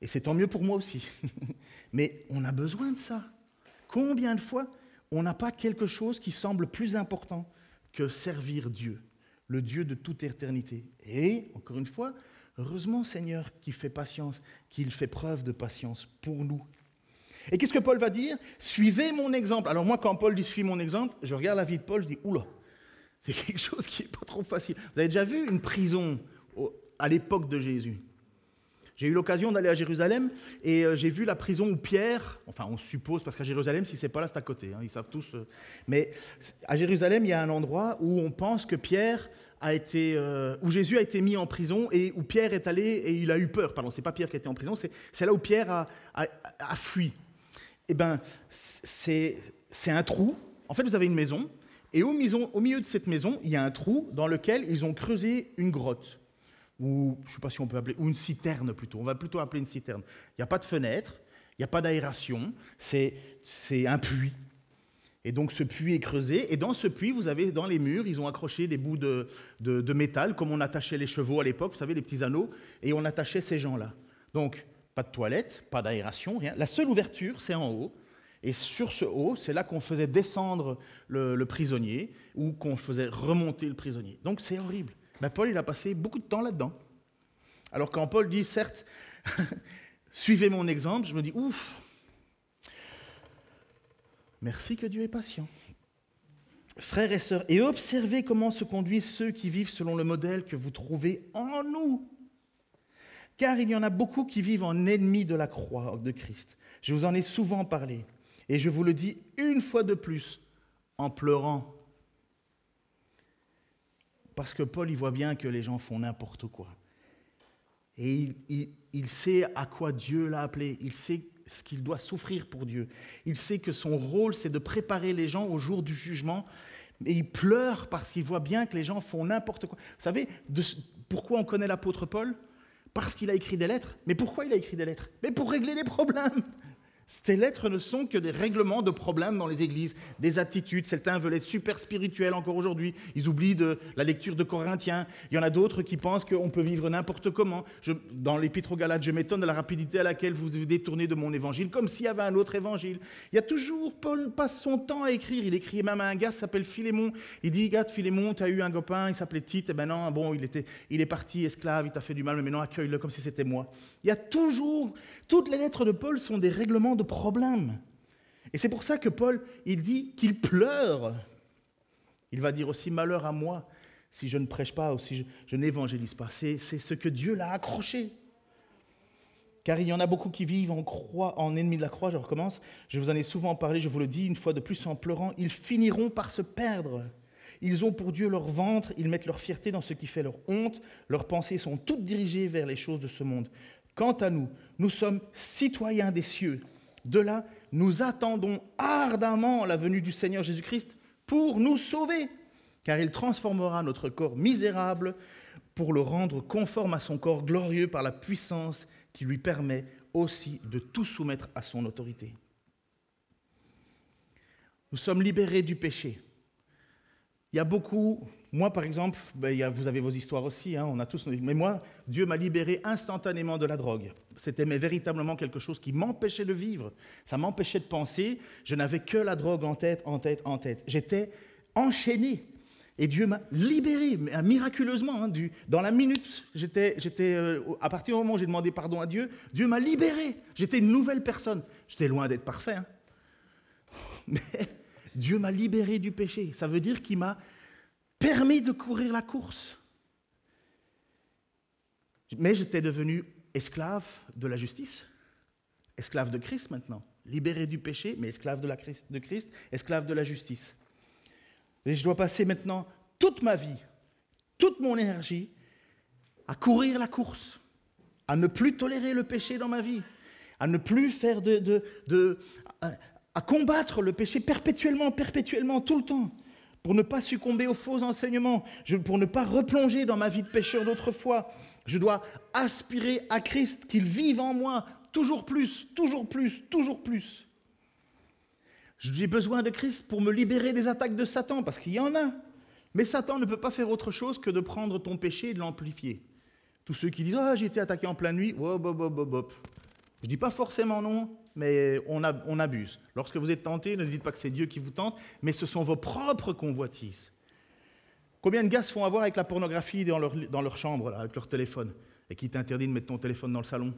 Et c'est tant mieux pour moi aussi. Mais on a besoin de ça. Combien de fois on n'a pas quelque chose qui semble plus important que servir Dieu, le Dieu de toute éternité Et, encore une fois, heureusement Seigneur qui fait patience, qu'il fait preuve de patience pour nous. Et qu'est-ce que Paul va dire? Suivez mon exemple. Alors moi, quand Paul dit Suis mon exemple, je regarde la vie de Paul, je dis Oula, c'est quelque chose qui n'est pas trop facile. Vous avez déjà vu une prison à l'époque de Jésus? J'ai eu l'occasion d'aller à Jérusalem et euh, j'ai vu la prison où Pierre, enfin on suppose, parce qu'à Jérusalem, si c'est pas là, c'est à côté, hein, ils savent tous. Euh, mais à Jérusalem, il y a un endroit où on pense que Pierre a été, euh, où Jésus a été mis en prison et où Pierre est allé et il a eu peur. Pardon, c'est pas Pierre qui était en prison, c'est là où Pierre a, a fui. Eh bien, c'est un trou. En fait, vous avez une maison et au, milieu de cette maison, il y a un trou dans lequel ils ont creusé une grotte, ou je sais pas si on peut appeler, ou une citerne plutôt. On va plutôt appeler une citerne. Il n'y a pas de fenêtre, il n'y a pas d'aération, c'est un puits. Et donc ce puits est creusé, et dans ce puits, vous avez dans les murs, ils ont accroché des bouts de, de métal, comme on attachait les chevaux à l'époque, vous savez, les petits anneaux, et on attachait ces gens-là. Donc, pas de toilette, pas d'aération, rien. La seule ouverture, c'est en haut. Et sur ce haut, c'est là qu'on faisait descendre le, prisonnier ou qu'on faisait remonter le prisonnier. Donc c'est horrible. Mais Paul, il a passé beaucoup de temps là-dedans. Alors quand Paul dit, certes, suivez mon exemple, je me dis, ouf, merci que Dieu est patient. Frères et sœurs, et observez comment se conduisent ceux qui vivent selon le modèle que vous trouvez en nous. Car il y en a beaucoup qui vivent en ennemis de la croix de Christ. Je vous en ai souvent parlé. Et je vous le dis une fois de plus, en pleurant. Parce que Paul, il voit bien que les gens font n'importe quoi. Et il, sait à quoi Dieu l'a appelé. Il sait ce qu'il doit souffrir pour Dieu. Il sait que son rôle, c'est de préparer les gens au jour du jugement. Et il pleure parce qu'il voit bien que les gens font n'importe quoi. Vous savez pourquoi on connaît l'apôtre Paul? Parce qu'il a écrit des lettres. Mais pourquoi il a écrit des lettres? Mais pour régler des problèmes. Ces lettres ne sont que des règlements de problèmes dans les églises, des attitudes. Certains veulent être super spirituels encore aujourd'hui. Ils oublient de la lecture de Corinthiens. Il y en a d'autres qui pensent qu'on peut vivre n'importe comment. dans l'Épître aux Galates, je m'étonne de la rapidité à laquelle vous vous détournez de mon évangile, comme s'il y avait un autre évangile. Il y a toujours, Paul passe son temps à écrire. Il écrit même à un gars qui s'appelle Philémon. Il dit, gars, Philémon, tu as eu un copain, il s'appelait Tite. Et eh ben non, bon, il, était, il est parti esclave, il t'a fait du mal, mais maintenant accueille-le comme si c'était moi. Il y a toujours, toutes les lettres de Paul sont des règlements de problèmes. Et c'est pour ça que Paul, il dit qu'il pleure. Il va dire aussi malheur à moi si je ne prêche pas ou si je, n'évangélise pas. C'est ce que Dieu l'a accroché. Car il y en a beaucoup qui vivent en croix, en ennemi de la croix, je recommence. Je vous en ai souvent parlé, je vous le dis une fois de plus en pleurant, ils finiront par se perdre. Ils ont pour Dieu leur ventre, ils mettent leur fierté dans ce qui fait leur honte, leurs pensées sont toutes dirigées vers les choses de ce monde. Quant à nous, nous sommes citoyens des cieux. De là, nous attendons ardemment la venue du Seigneur Jésus-Christ pour nous sauver, car il transformera notre corps misérable pour le rendre conforme à son corps glorieux par la puissance qui lui permet aussi de tout soumettre à son autorité. Nous sommes libérés du péché. Il y a beaucoup moi, par exemple, ben, vous avez vos histoires aussi, hein, on a tous. Mais moi, Dieu m'a libéré instantanément de la drogue. C'était véritablement quelque chose qui m'empêchait de vivre. Ça m'empêchait de penser. Je n'avais que la drogue en tête, en tête, en tête. J'étais enchaîné. Et Dieu m'a libéré, miraculeusement. Hein, dans la minute, j'étais, j'étais, euh, à partir du moment où j'ai demandé pardon à Dieu, Dieu m'a libéré. J'étais une nouvelle personne. J'étais loin d'être parfait. Hein. Mais Dieu m'a libéré du péché. Ça veut dire qu'il m'a permis de courir la course. Mais j'étais devenu esclave de la justice, esclave de Christ maintenant, libéré du péché, mais esclave de, la Christ, de Christ, esclave de la justice. Et je dois passer maintenant toute ma vie, toute mon énergie à courir la course, à ne plus tolérer le péché dans ma vie, à ne plus faire de, de, de à combattre le péché perpétuellement, perpétuellement, tout le temps pour ne pas succomber aux faux enseignements, pour ne pas replonger dans ma vie de pécheur d'autrefois. Je dois aspirer à Christ, qu'il vive en moi, toujours plus, toujours plus, toujours plus. J'ai besoin de Christ pour me libérer des attaques de Satan, parce qu'il y en a. Mais Satan ne peut pas faire autre chose que de prendre ton péché et de l'amplifier. Tous ceux qui disent Ah, j'ai été attaqué en pleine nuit, oh. Je ne dis pas forcément non, mais on, abuse. Lorsque vous êtes tenté, ne dites pas que c'est Dieu qui vous tente, mais ce sont vos propres convoitises. Combien de gars se font avoir avec la pornographie dans leur, chambre, avec leur téléphone, et qui t'interdit de mettre ton téléphone dans le salon?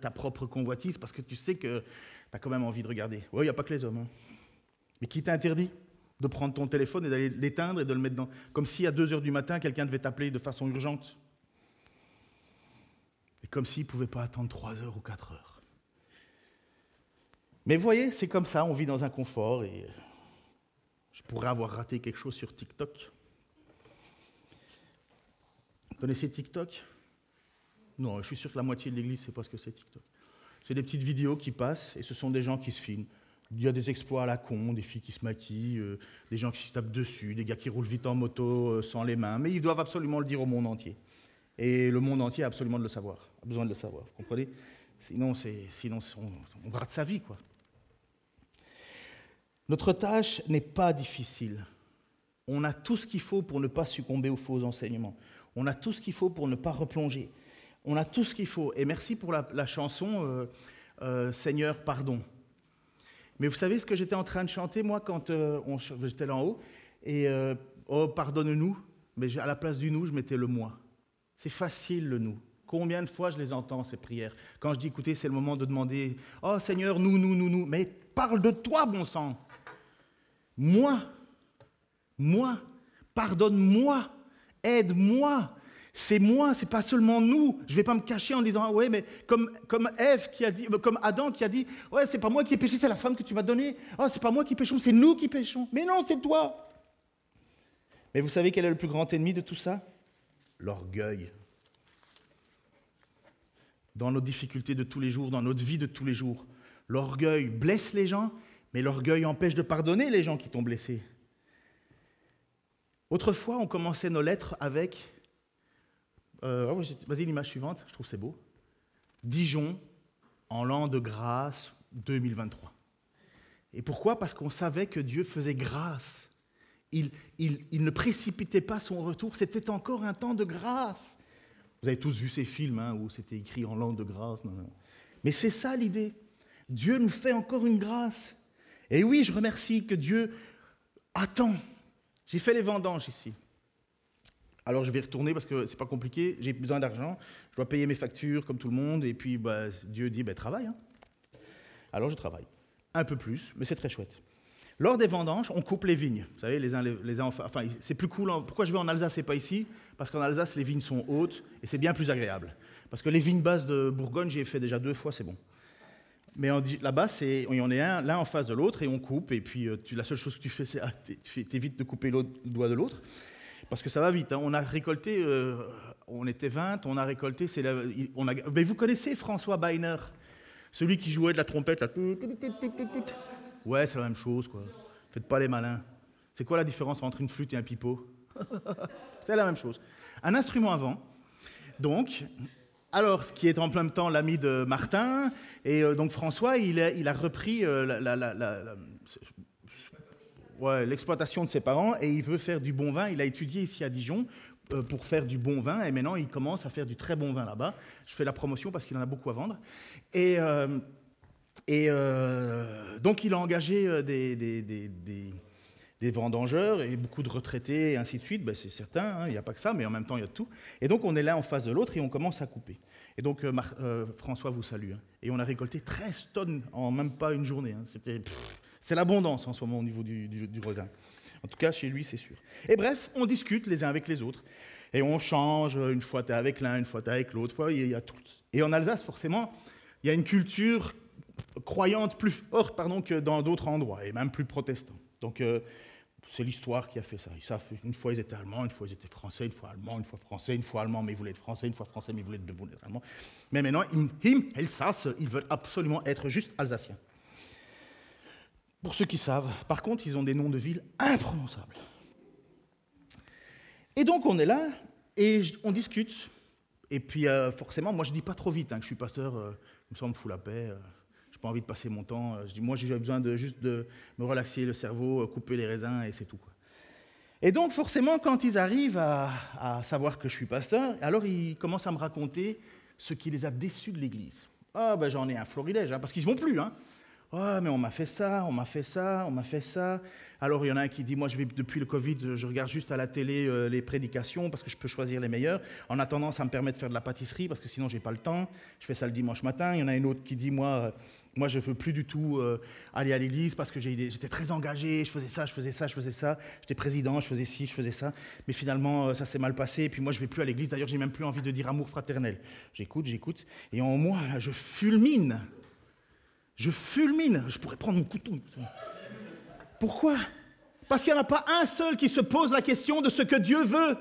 Ta propre convoitise, parce que tu sais que tu as quand même envie de regarder. Oui, il n'y a pas que les hommes. Hein. Mais qui t'interdit de prendre ton téléphone et d'aller l'éteindre et de le mettre dans... Comme si à 2 heures du matin, quelqu'un devait t'appeler de façon urgente. Et comme s'il ne pouvait pas attendre 3 heures ou 4 heures. Mais vous voyez, c'est comme ça, on vit dans un confort et je pourrais avoir raté quelque chose sur TikTok. Vous connaissez TikTok? Non, je suis sûr que la moitié de l'église ne sait pas ce que c'est TikTok. C'est des petites vidéos qui passent et ce sont des gens qui se filment. Il y a des exploits à la con, des filles qui se maquillent, euh, des gens qui se tapent dessus, des gars qui roulent vite en moto euh, sans les mains, mais ils doivent absolument le dire au monde entier. Et le monde entier a absolument de le savoir, a besoin de le savoir, vous comprenez? Sinon, sinon on, on rate sa vie, quoi. Notre tâche n'est pas difficile. On a tout ce qu'il faut pour ne pas succomber aux faux enseignements. On a tout ce qu'il faut pour ne pas replonger. On a tout ce qu'il faut. Et merci pour la, chanson euh, euh, Seigneur, pardon. Mais vous savez ce que j'étais en train de chanter, moi, quand euh, j'étais là en haut Et oh, pardonne-nous. Mais à la place du nous, je mettais le moi. C'est facile, le nous. Combien de fois je les entends, ces prières? Quand je dis, écoutez, c'est le moment de demander Oh Seigneur, nous, nous, nous, nous. Mais parle de toi, bon sang. Moi, moi, pardonne-moi, aide-moi. C'est moi, c'est pas seulement nous. Je vais pas me cacher en disant ah ouais, mais comme comme qui a dit, comme Adam qui a dit ouais, c'est pas moi qui ai péché, c'est la femme que tu m'as donnée. Oh, c'est pas moi qui péchons, c'est nous qui péchons. Mais non, c'est toi. Mais vous savez quel est le plus grand ennemi de tout ça? L'orgueil. Dans nos difficultés de tous les jours, dans notre vie de tous les jours, l'orgueil blesse les gens Mais l'orgueil empêche de pardonner les gens qui t'ont blessé. Autrefois, on commençait nos lettres avec. Euh, oh, vas-y, l'image suivante, je trouve c'est beau. Dijon, en l'an de grâce 2023. Et pourquoi? Parce qu'on savait que Dieu faisait grâce. Il, ne précipitait pas son retour, c'était encore un temps de grâce. Vous avez tous vu ces films hein, où c'était écrit en langue de grâce. Mais c'est ça l'idée. Dieu nous fait encore une grâce. Et oui, je remercie que Dieu attend. J'ai fait les vendanges ici. Alors je vais retourner parce que c'est pas compliqué, j'ai besoin d'argent, je dois payer mes factures comme tout le monde, et puis bah, Dieu dit bah, travaille. Hein. Alors je travaille. Un peu plus, mais c'est très chouette. Lors des vendanges, on coupe les vignes. Vous savez, les uns, les, uns enfin, c'est plus cool. Pourquoi je vais en Alsace et pas ici? Parce qu'en Alsace, les vignes sont hautes et c'est bien plus agréable. Parce que les vignes basses de Bourgogne, j'ai fait déjà deux fois, c'est bon. Mais là-bas, on y en est un, en face de l'autre et on coupe. Et puis euh, la seule chose que tu fais, c'est ah, t'évites de couper le doigt de l'autre. Parce que ça va vite. Hein. On a récolté, euh, on était 20, on a récolté. c'est on mais vous connaissez François Beiner, celui qui jouait de la trompette. Ouais, c'est la même chose, quoi. Faites pas les malins. C'est quoi la différence entre une flûte et un pipeau? C'est la même chose. Un instrument avant. Donc, alors, ce qui est en plein temps l'ami de Martin, et euh, donc François, il a, repris euh, l'exploitation de ses parents et il veut faire du bon vin. Il a étudié ici à Dijon euh, pour faire du bon vin et maintenant il commence à faire du très bon vin là-bas. Je fais la promotion parce qu'il en a beaucoup à vendre. Et, donc il a engagé des, vendangeurs et beaucoup de retraités et ainsi de suite. Ben, c'est certain, hein, il n'y a pas que ça, mais en même temps il y a tout. Et donc on est là en face de l'autre et on commence à couper. Et donc, euh, euh, François vous salue. Hein. Et on a récolté 13 tonnes en même pas une journée. Hein. C'était, c'est l'abondance en ce moment au niveau du, du, raisin. En tout cas, chez lui, c'est sûr. Et bref, on discute les uns avec les autres. Et on change. Une fois, tu es avec l'un, une fois, tu es avec l'autre. Il y a tout. Et en Alsace, forcément, il y a une culture croyante plus forte pardon, que dans d'autres endroits, et même plus protestante. Donc, euh, c'est l'histoire qui a fait ça. une fois ils étaient allemands, une fois ils étaient français, une fois allemands, une fois français, une fois allemands, mais ils voulaient être français, une fois français, mais ils voulaient être allemands. Mais maintenant, ils, ils veulent absolument être juste alsaciens. Pour ceux qui savent, par contre, ils ont des noms de villes imprononçables. Et donc on est là et on discute. Et puis euh, forcément, moi je dis pas trop vite hein, que je suis pasteur, euh, me semble fou la paix. Euh, j'ai pas envie de passer mon temps. Euh, je dis, moi, j'ai besoin de juste de me relaxer le cerveau, euh, couper les raisins et c'est tout. Et donc, forcément, quand ils arrivent à, savoir que je suis pasteur, alors ils commencent à me raconter ce qui les a déçus de l'Église. Ah, ben j'en ai un florilège, hein, parce qu'ils ne vont plus. Hein. Ah, mais on m'a fait ça, on m'a fait ça, on m'a fait ça. Alors il y en a un qui dit, moi je vais depuis le Covid, je regarde juste à la télé euh, les prédications parce que je peux choisir les meilleures. En attendant, ça me permet de faire de la pâtisserie parce que sinon j'ai pas le temps. Je fais ça le dimanche matin. Il y en a une autre qui dit, moi, moi, je ne veux plus du tout euh, aller à l'église parce que j'étais très engagé, je faisais ça, je faisais ça, je faisais ça, j'étais président, je faisais ci, je faisais ça. Mais finalement, euh, ça s'est mal passé. Et puis moi, je ne vais plus à l'église. D'ailleurs, j'ai même plus envie de dire amour fraternel. J'écoute, j'écoute. Et en moi, je fulmine. Je fulmine. Je pourrais prendre mon couteau. Pourquoi? Parce qu'il n'y en a pas un seul qui se pose la question de ce que Dieu veut.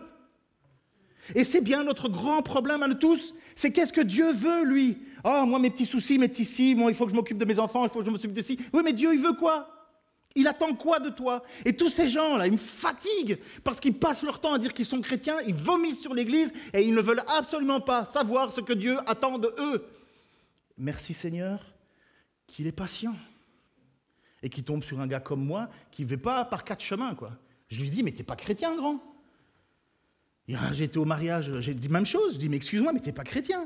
Et c'est bien notre grand problème à nous tous, c'est qu'est-ce que Dieu veut, lui? Oh, moi, mes petits soucis, mes petits si, moi, il faut que je m'occupe de mes enfants, il faut que je m'occupe de ci. Oui, mais Dieu, il veut quoi? Il attend quoi de toi? Et tous ces gens-là, ils me fatiguent parce qu'ils passent leur temps à dire qu'ils sont chrétiens, ils vomissent sur l'Église et ils ne veulent absolument pas savoir ce que Dieu attend de eux. Merci Seigneur qu'il est patient et qu'il tombe sur un gars comme moi qui ne va pas par quatre chemins. quoi. Je lui dis, mais t'es pas chrétien, grand J'étais au mariage, j'ai dit même chose. Je dis, mais excuse-moi, mais t'es pas chrétien.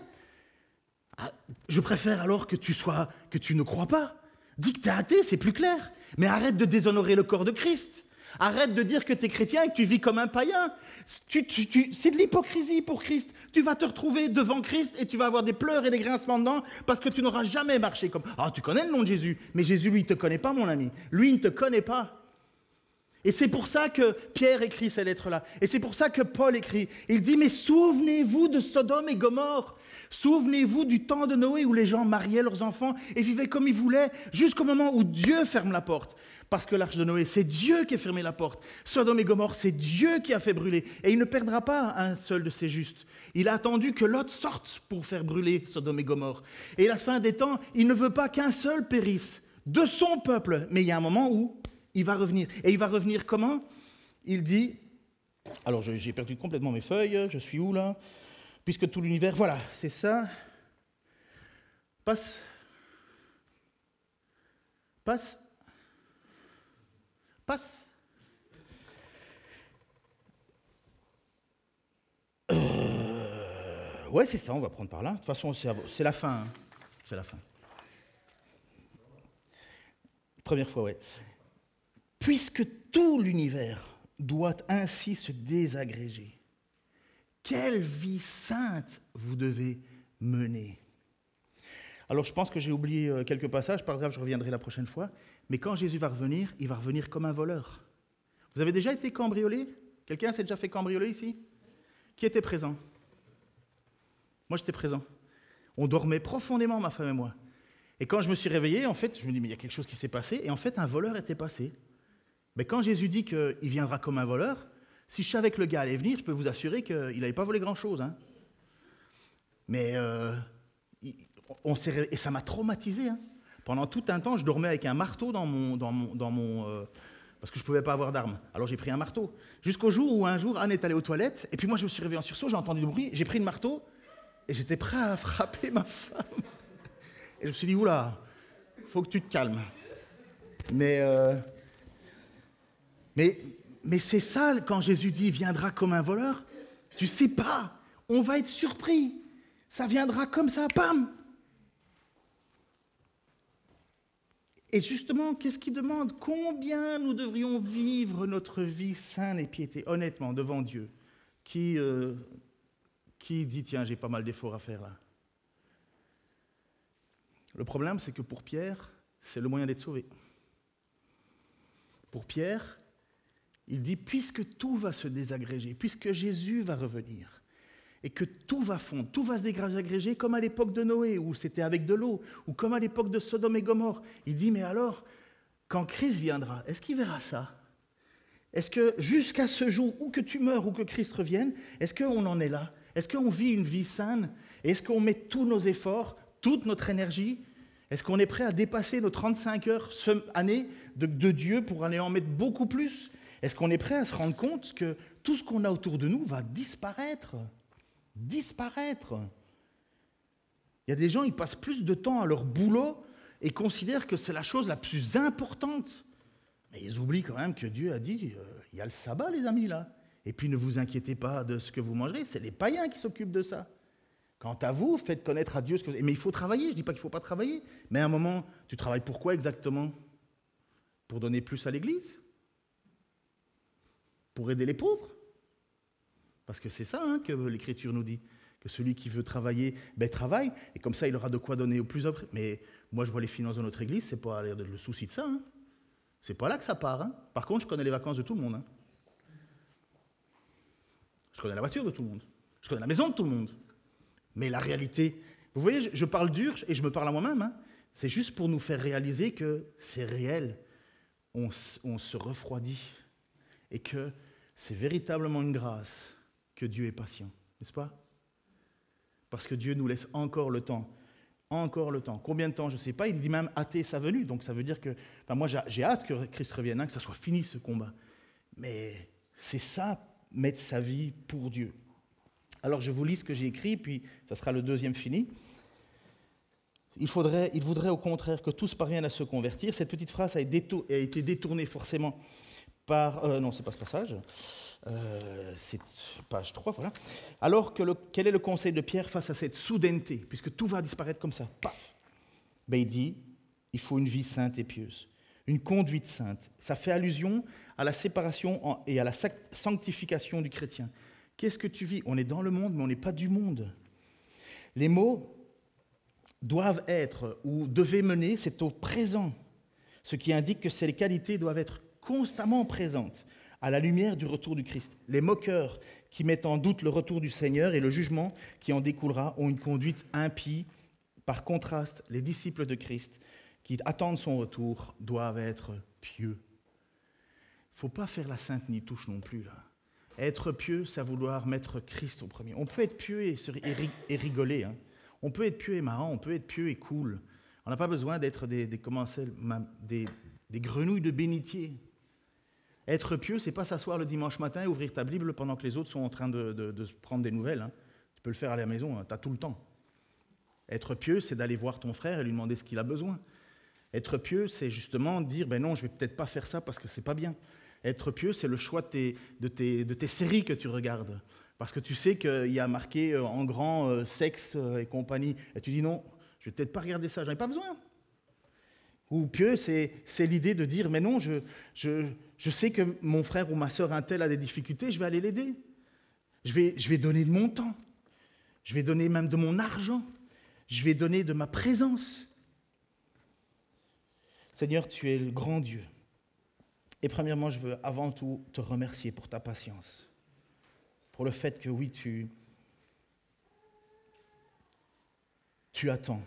Ah, je préfère alors que tu sois, que tu ne crois pas. Dis que tu es athée, c'est plus clair. Mais arrête de déshonorer le corps de Christ. Arrête de dire que tu es chrétien et que tu vis comme un païen. c'est de l'hypocrisie pour Christ. Tu vas te retrouver devant Christ et tu vas avoir des pleurs et des grincements de dents parce que tu n'auras jamais marché comme. Ah, tu connais le nom de Jésus, mais Jésus, lui, ne te connaît pas, mon ami. Lui, il ne te connaît pas. Et c'est pour ça que Pierre écrit ces lettres-là. Et c'est pour ça que Paul écrit. Il dit, mais souvenez-vous de Sodome et Gomorre. Souvenez-vous du temps de Noé où les gens mariaient leurs enfants et vivaient comme ils voulaient jusqu'au moment où Dieu ferme la porte. Parce que l'arche de Noé, c'est Dieu qui a fermé la porte. Sodome et Gomorre, c'est Dieu qui a fait brûler. Et il ne perdra pas un seul de ses justes. Il a attendu que Lot sorte pour faire brûler Sodome et Gomorre. Et la fin des temps, il ne veut pas qu'un seul périsse, de son peuple. Mais il y a un moment où il va revenir. Et il va revenir comment? Il dit, alors j'ai perdu complètement mes feuilles, je suis où là? Puisque tout l'univers, voilà, c'est ça. Passe. Passe. Passe. Euh, ouais, c'est ça, on va prendre par là. De toute façon, c'est la fin. Hein. C'est la fin. Première fois, ouais. Puisque tout l'univers doit ainsi se désagréger, quelle vie sainte vous devez mener? Alors je pense que j'ai oublié euh, quelques passages, par grave, je reviendrai la prochaine fois, mais quand Jésus va revenir, il va revenir comme un voleur. Vous avez déjà été cambriolé? Quelqu'un s'est déjà fait cambrioler ici? Qui était présent? Moi j'étais présent. On dormait profondément, ma femme et moi. Et quand je me suis réveillé, en fait, je me dis, mais il y a quelque chose qui s'est passé. Et en fait, un voleur était passé. Mais quand Jésus dit qu'il viendra comme un voleur, si je savais que le gars allait venir, je peux vous assurer qu'il n'avait pas volé grand-chose. Hein. Mais euh, et ça m'a traumatisé. Hein. Pendant tout un temps, je dormais avec un marteau dans mon, dans mon, dans mon euh, parce que je ne pouvais pas avoir d'armes. Alors j'ai pris un marteau. Jusqu'au jour où un jour Anne est allée aux toilettes, et puis moi je me suis réveillé en sursaut, j'ai entendu du bruit, j'ai pris le marteau et j'étais prêt à frapper ma femme. Et je me suis dit oula, faut que tu te calmes. Mais euh, mais, mais c'est ça, quand Jésus dit viendra comme un voleur, tu sais pas, on va être surpris. Ça viendra comme ça, bam Et justement, qu'est-ce qu'il demande? Combien nous devrions vivre notre vie saine et piété, honnêtement, devant Dieu? Qui, euh, qui dit, tiens, j'ai pas mal d'efforts à faire là? Le problème, c'est que pour Pierre, c'est le moyen d'être sauvé. Pour Pierre, il dit, puisque tout va se désagréger, puisque Jésus va revenir, et que tout va fondre, tout va se désagréger comme à l'époque de Noé, où c'était avec de l'eau, ou comme à l'époque de Sodome et Gomorre. Il dit, mais alors, quand Christ viendra, est-ce qu'il verra ça? Est-ce que jusqu'à ce jour, où que tu meurs ou que Christ revienne, est-ce qu'on en est là? Est-ce qu'on vit une vie saine? Est-ce qu'on met tous nos efforts, toute notre énergie? Est-ce qu'on est prêt à dépasser nos 35 heures année de, de Dieu pour aller en mettre beaucoup plus? Est-ce qu'on est prêt à se rendre compte que tout ce qu'on a autour de nous va disparaître? Disparaître. Il y a des gens, ils passent plus de temps à leur boulot et considèrent que c'est la chose la plus importante. Mais ils oublient quand même que Dieu a dit, euh, il y a le sabbat, les amis, là. Et puis ne vous inquiétez pas de ce que vous mangerez, c'est les païens qui s'occupent de ça. Quant à vous, faites connaître à Dieu ce que vous... Mais il faut travailler, je ne dis pas qu'il ne faut pas travailler. Mais à un moment, tu travailles pour quoi exactement? Pour donner plus à l'Église? Pour aider les pauvres? Parce que c'est ça hein, que l'Écriture nous dit, que celui qui veut travailler, ben, travaille, et comme ça il aura de quoi donner au plus autres. Mais moi je vois les finances de notre Église, c'est pas le souci de ça. Hein. C'est pas là que ça part. Hein. Par contre, je connais les vacances de tout le monde. Hein. Je connais la voiture de tout le monde. Je connais la maison de tout le monde. Mais la réalité, vous voyez, je parle dur et je me parle à moi-même. C'est juste pour nous faire réaliser que c'est réel. On se refroidit et que c'est véritablement une grâce que Dieu est patient, n'est-ce pas? Parce que Dieu nous laisse encore le temps. Encore le temps. Combien de temps Je ne sais pas. Il dit même hâter sa venue. Donc ça veut dire que. Enfin, moi, j'ai hâte que Christ revienne, hein, que ça soit fini ce combat. Mais c'est ça, mettre sa vie pour Dieu. Alors je vous lis ce que j'ai écrit, puis ça sera le deuxième fini. Il, faudrait, il voudrait au contraire que tous parviennent à se convertir. Cette petite phrase a été détournée forcément par... Euh, non, c'est pas ce passage. Euh, c'est page 3, voilà. Alors, que quel est le conseil de Pierre face à cette soudaineté, puisque tout va disparaître comme ça? Paf ben, Il dit, il faut une vie sainte et pieuse, une conduite sainte. Ça fait allusion à la séparation et à la sanctification du chrétien. Qu'est-ce que tu vis? On est dans le monde, mais on n'est pas du monde. Les mots doivent être ou devaient mener, c'est au présent, ce qui indique que ces qualités doivent être constamment présente à la lumière du retour du Christ. Les moqueurs qui mettent en doute le retour du Seigneur et le jugement qui en découlera ont une conduite impie. Par contraste, les disciples de Christ qui attendent son retour doivent être pieux. Il ne faut pas faire la sainte ni touche non plus. Là. Être pieux, c'est vouloir mettre Christ au premier. On peut être pieux et, rigoler. Hein. On peut être pieux et marrant, on peut être pieux et cool. On n'a pas besoin d'être des, des, des, grenouilles de bénitier. Être pieux, c'est pas s'asseoir le dimanche matin et ouvrir ta Bible pendant que les autres sont en train de, prendre des nouvelles. Hein. Tu peux le faire à la maison, hein, tu as tout le temps. Être pieux, c'est d'aller voir ton frère et lui demander ce qu'il a besoin. Être pieux, c'est justement dire ben non, je vais peut-être pas faire ça parce que c'est pas bien. Être pieux, c'est le choix de tes, séries que tu regardes. Parce que tu sais qu'il y a marqué euh, en grand euh, sexe euh, et compagnie. Et tu dis non, je vais peut-être pas regarder ça, j'en ai pas besoin. Ou pieux, c'est l'idée de dire mais non, je, sais que mon frère ou ma soeur un tel a des difficultés, je vais aller l'aider. Je vais, donner de mon temps. Je vais donner même de mon argent. Je vais donner de ma présence. Seigneur, tu es le grand Dieu. Et premièrement, je veux avant tout te remercier pour ta patience pour le fait que oui, tu attends.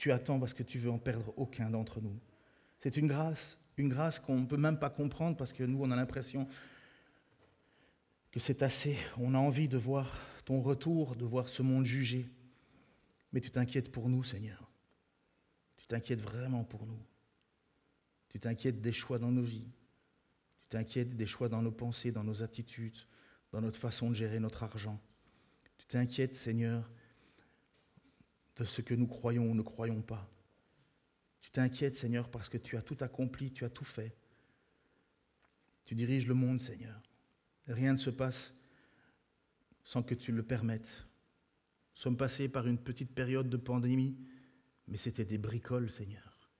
Tu attends parce que tu veux en perdre aucun d'entre nous. C'est une grâce, une grâce qu'on ne peut même pas comprendre parce que nous, on a l'impression que c'est assez. On a envie de voir ton retour, de voir ce monde jugé. Mais tu t'inquiètes pour nous, Seigneur. Tu t'inquiètes vraiment pour nous. Tu t'inquiètes des choix dans nos vies. Tu t'inquiètes des choix dans nos pensées, dans nos attitudes, dans notre façon de gérer notre argent. Tu t'inquiètes, Seigneur, de ce que nous croyons ou ne croyons pas. Tu t'inquiètes, Seigneur, parce que tu as tout accompli, tu as tout fait. Tu diriges le monde, Seigneur. Rien ne se passe sans que tu le permettes. Nous sommes passés par une petite période de pandémie, mais c'était des bricoles, Seigneur.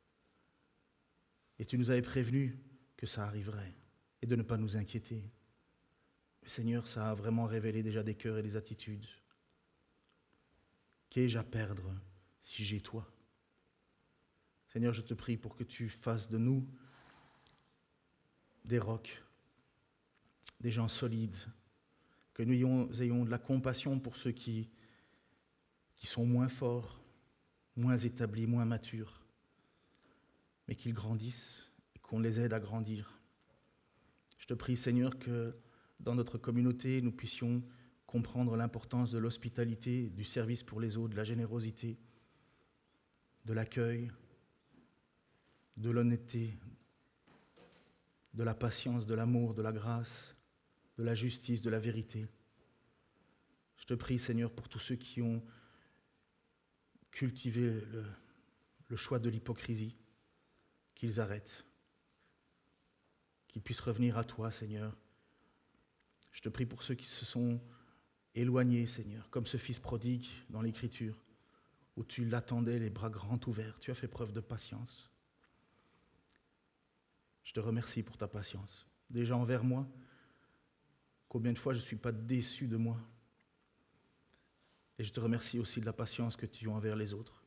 Et tu nous avais prévenu que ça arriverait et de ne pas nous inquiéter. Seigneur, ça a vraiment révélé déjà des cœurs et des attitudes. Qu'ai-je à perdre si j'ai toi? Seigneur, je te prie pour que tu fasses de nous des rocs, des gens solides, que nous ayons, de la compassion pour ceux qui, sont moins forts, moins établis, moins matures, mais qu'ils grandissent et qu'on les aide à grandir. Je te prie, Seigneur, que dans notre communauté, nous puissions comprendre l'importance de l'hospitalité, du service pour les autres, de la générosité, de l'accueil, de l'honnêteté, de la patience, de l'amour, de la grâce, de la justice, de la vérité. Je te prie, Seigneur, pour tous ceux qui ont cultivé le, choix de l'hypocrisie, qu'ils arrêtent, qu'ils puissent revenir à toi, Seigneur, je te prie pour ceux qui se sont éloignés, Seigneur, comme ce fils prodigue dans l'Écriture, où tu l'attendais les bras grands ouverts. Tu as fait preuve de patience. Je te remercie pour ta patience. Déjà envers moi, combien de fois je ne suis pas déçu de moi. Et je te remercie aussi de la patience que tu as envers les autres.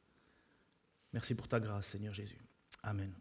Merci pour ta grâce, Seigneur Jésus. Amen.